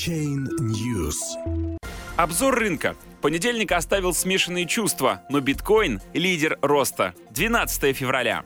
Chain News. Обзор рынка. Понедельник оставил смешанные чувства, но биткоин – лидер роста. 12 февраля.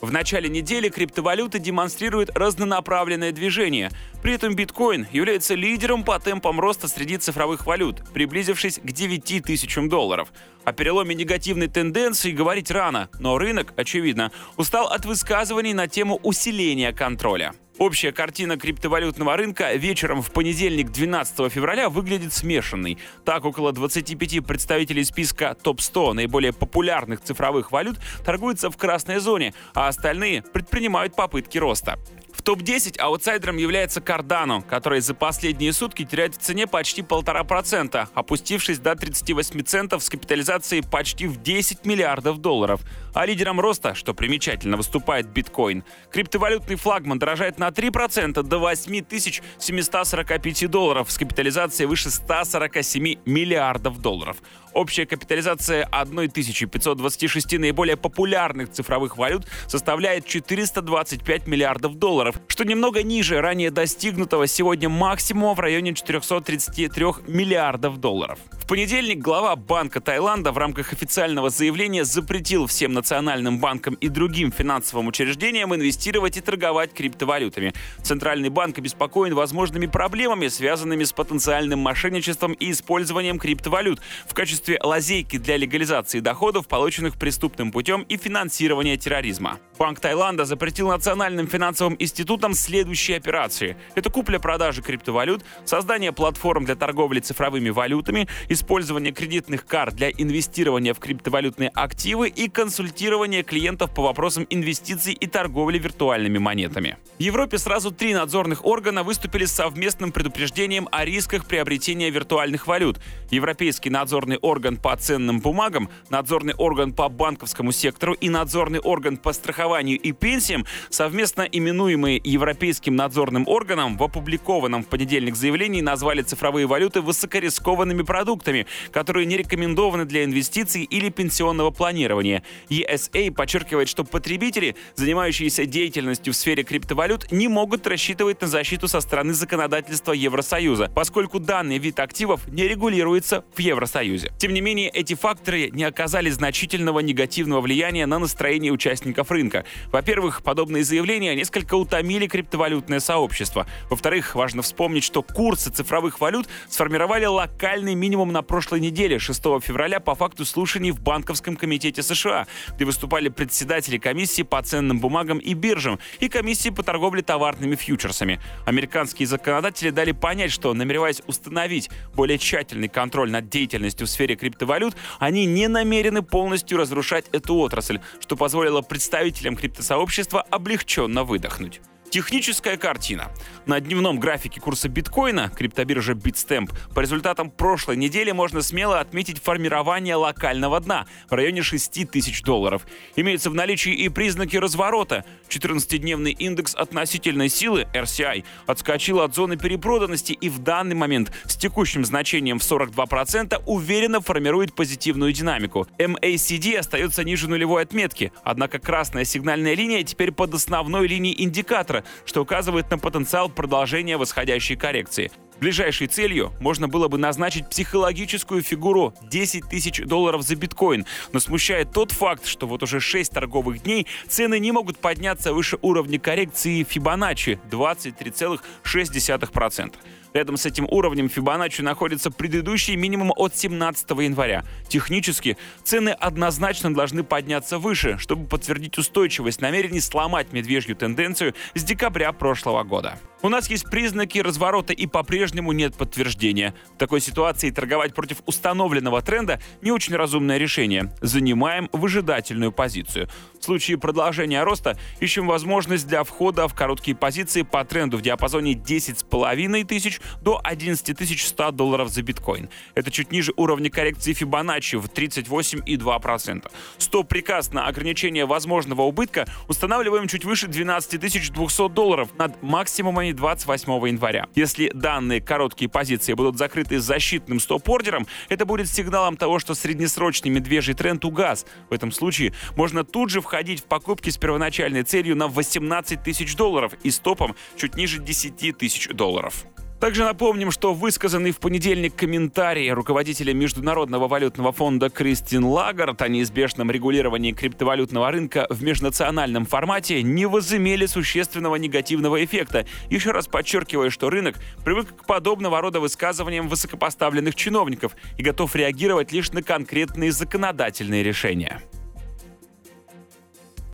В начале недели криптовалюта демонстрирует разнонаправленное движение. При этом биткоин является лидером по темпам роста среди цифровых валют, приблизившись к 9 тысячам долларов. О переломе негативной тенденции говорить рано, но рынок, очевидно, устал от высказываний на тему усиления контроля. Общая картина криптовалютного рынка вечером в понедельник 12 февраля выглядит смешанной. Так, около 25 представителей списка топ-100 наиболее популярных цифровых валют торгуются в красной зоне, а остальные предпринимают попытки роста. В топ-10 аутсайдером является Cardano, который за последние сутки теряет в цене почти полтора процента, опустившись до 38 центов с капитализацией почти в 10 миллиардов долларов. А лидером роста, что примечательно, выступает биткоин. Криптовалютный флагман дорожает на 3% до 8745 долларов с капитализацией выше 147 миллиардов долларов. Общая капитализация 1526 наиболее популярных цифровых валют составляет 425 миллиардов долларов, что немного ниже ранее достигнутого сегодня максимума в районе 433 миллиардов долларов. Понедельник глава Банка Таиланда в рамках официального заявления запретил всем национальным банкам и другим финансовым учреждениям инвестировать и торговать криптовалютами. Центральный банк обеспокоен возможными проблемами, связанными с потенциальным мошенничеством и использованием криптовалют в качестве лазейки для легализации доходов, полученных преступным путем и финансирования терроризма. Банк Таиланда запретил национальным финансовым институтам следующие операции. Это купля-продажа криптовалют, создание платформ для торговли цифровыми валютами, использование кредитных карт для инвестирования в криптовалютные активы и консультирование клиентов по вопросам инвестиций и торговли виртуальными монетами. В Европе сразу три надзорных органа выступили с совместным предупреждением о рисках приобретения виртуальных валют. Европейский надзорный орган по ценным бумагам, надзорный орган по банковскому сектору и надзорный орган по страхованию и пенсиям, совместно именуемые Европейским надзорным органом, в опубликованном в понедельник заявлении назвали цифровые валюты высокорискованными продуктами, которые не рекомендованы для инвестиций или пенсионного планирования. ESA подчеркивает, что потребители, занимающиеся деятельностью в сфере криптовалют, не могут рассчитывать на защиту со стороны законодательства Евросоюза, поскольку данный вид активов не регулируется в Евросоюзе. Тем не менее, эти факторы не оказали значительного негативного влияния на настроение участников рынка. Во-первых, подобные заявления несколько утомили криптовалютное сообщество. Во-вторых, важно вспомнить, что курсы цифровых валют сформировали локальный минимум на прошлой неделе, 6 февраля, по факту слушаний в Банковском комитете США, где выступали председатели комиссии по ценным бумагам и биржам и комиссии по торговле товарными фьючерсами. Американские законодатели дали понять, что, намереваясь установить более тщательный контроль над деятельностью в сфере криптовалют, они не намерены полностью разрушать эту отрасль, что позволило представителям криптосообщества облегченно выдохнуть. Техническая картина. На дневном графике курса биткоина, криптобиржа Bitstamp, по результатам прошлой недели можно смело отметить формирование локального дна в районе 6 тысяч долларов. Имеются в наличии и признаки разворота. 14-дневный индекс относительной силы, RCI, отскочил от зоны перепроданности и в данный момент с текущим значением в 42% уверенно формирует позитивную динамику. MACD остается ниже нулевой отметки, однако красная сигнальная линия теперь под основной линией индикатора, что указывает на потенциал продолжения восходящей коррекции. Ближайшей целью можно было бы назначить психологическую фигуру 10 тысяч долларов за биткоин, но смущает тот факт, что вот уже 6 торговых дней цены не могут подняться выше уровня коррекции Фибоначчи 23,6%. Рядом с этим уровнем Фибоначчи находится предыдущий минимум от 17 января. Технически цены однозначно должны подняться выше, чтобы подтвердить устойчивость намерений сломать медвежью тенденцию с декабря прошлого года. У нас есть признаки разворота и по-прежнему нет подтверждения. В такой ситуации торговать против установленного тренда не очень разумное решение. Занимаем выжидательную позицию. В случае продолжения роста ищем возможность для входа в короткие позиции по тренду в диапазоне 10,5 тысяч до 11 100 долларов за биткоин. Это чуть ниже уровня коррекции Фибоначчи в 38,2%. Стоп-приказ на ограничение возможного убытка устанавливаем чуть выше 12 200 долларов над максимумами окончании 28 января. Если данные короткие позиции будут закрыты защитным стоп-ордером, это будет сигналом того, что среднесрочный медвежий тренд угас. В этом случае можно тут же входить в покупки с первоначальной целью на 18 тысяч долларов и стопом чуть ниже 10 тысяч долларов. Также напомним, что высказанный в понедельник комментарий руководителя Международного валютного фонда Кристин Лагард о неизбежном регулировании криптовалютного рынка в межнациональном формате не возымели существенного негативного эффекта, еще раз подчеркивая, что рынок привык к подобного рода высказываниям высокопоставленных чиновников и готов реагировать лишь на конкретные законодательные решения.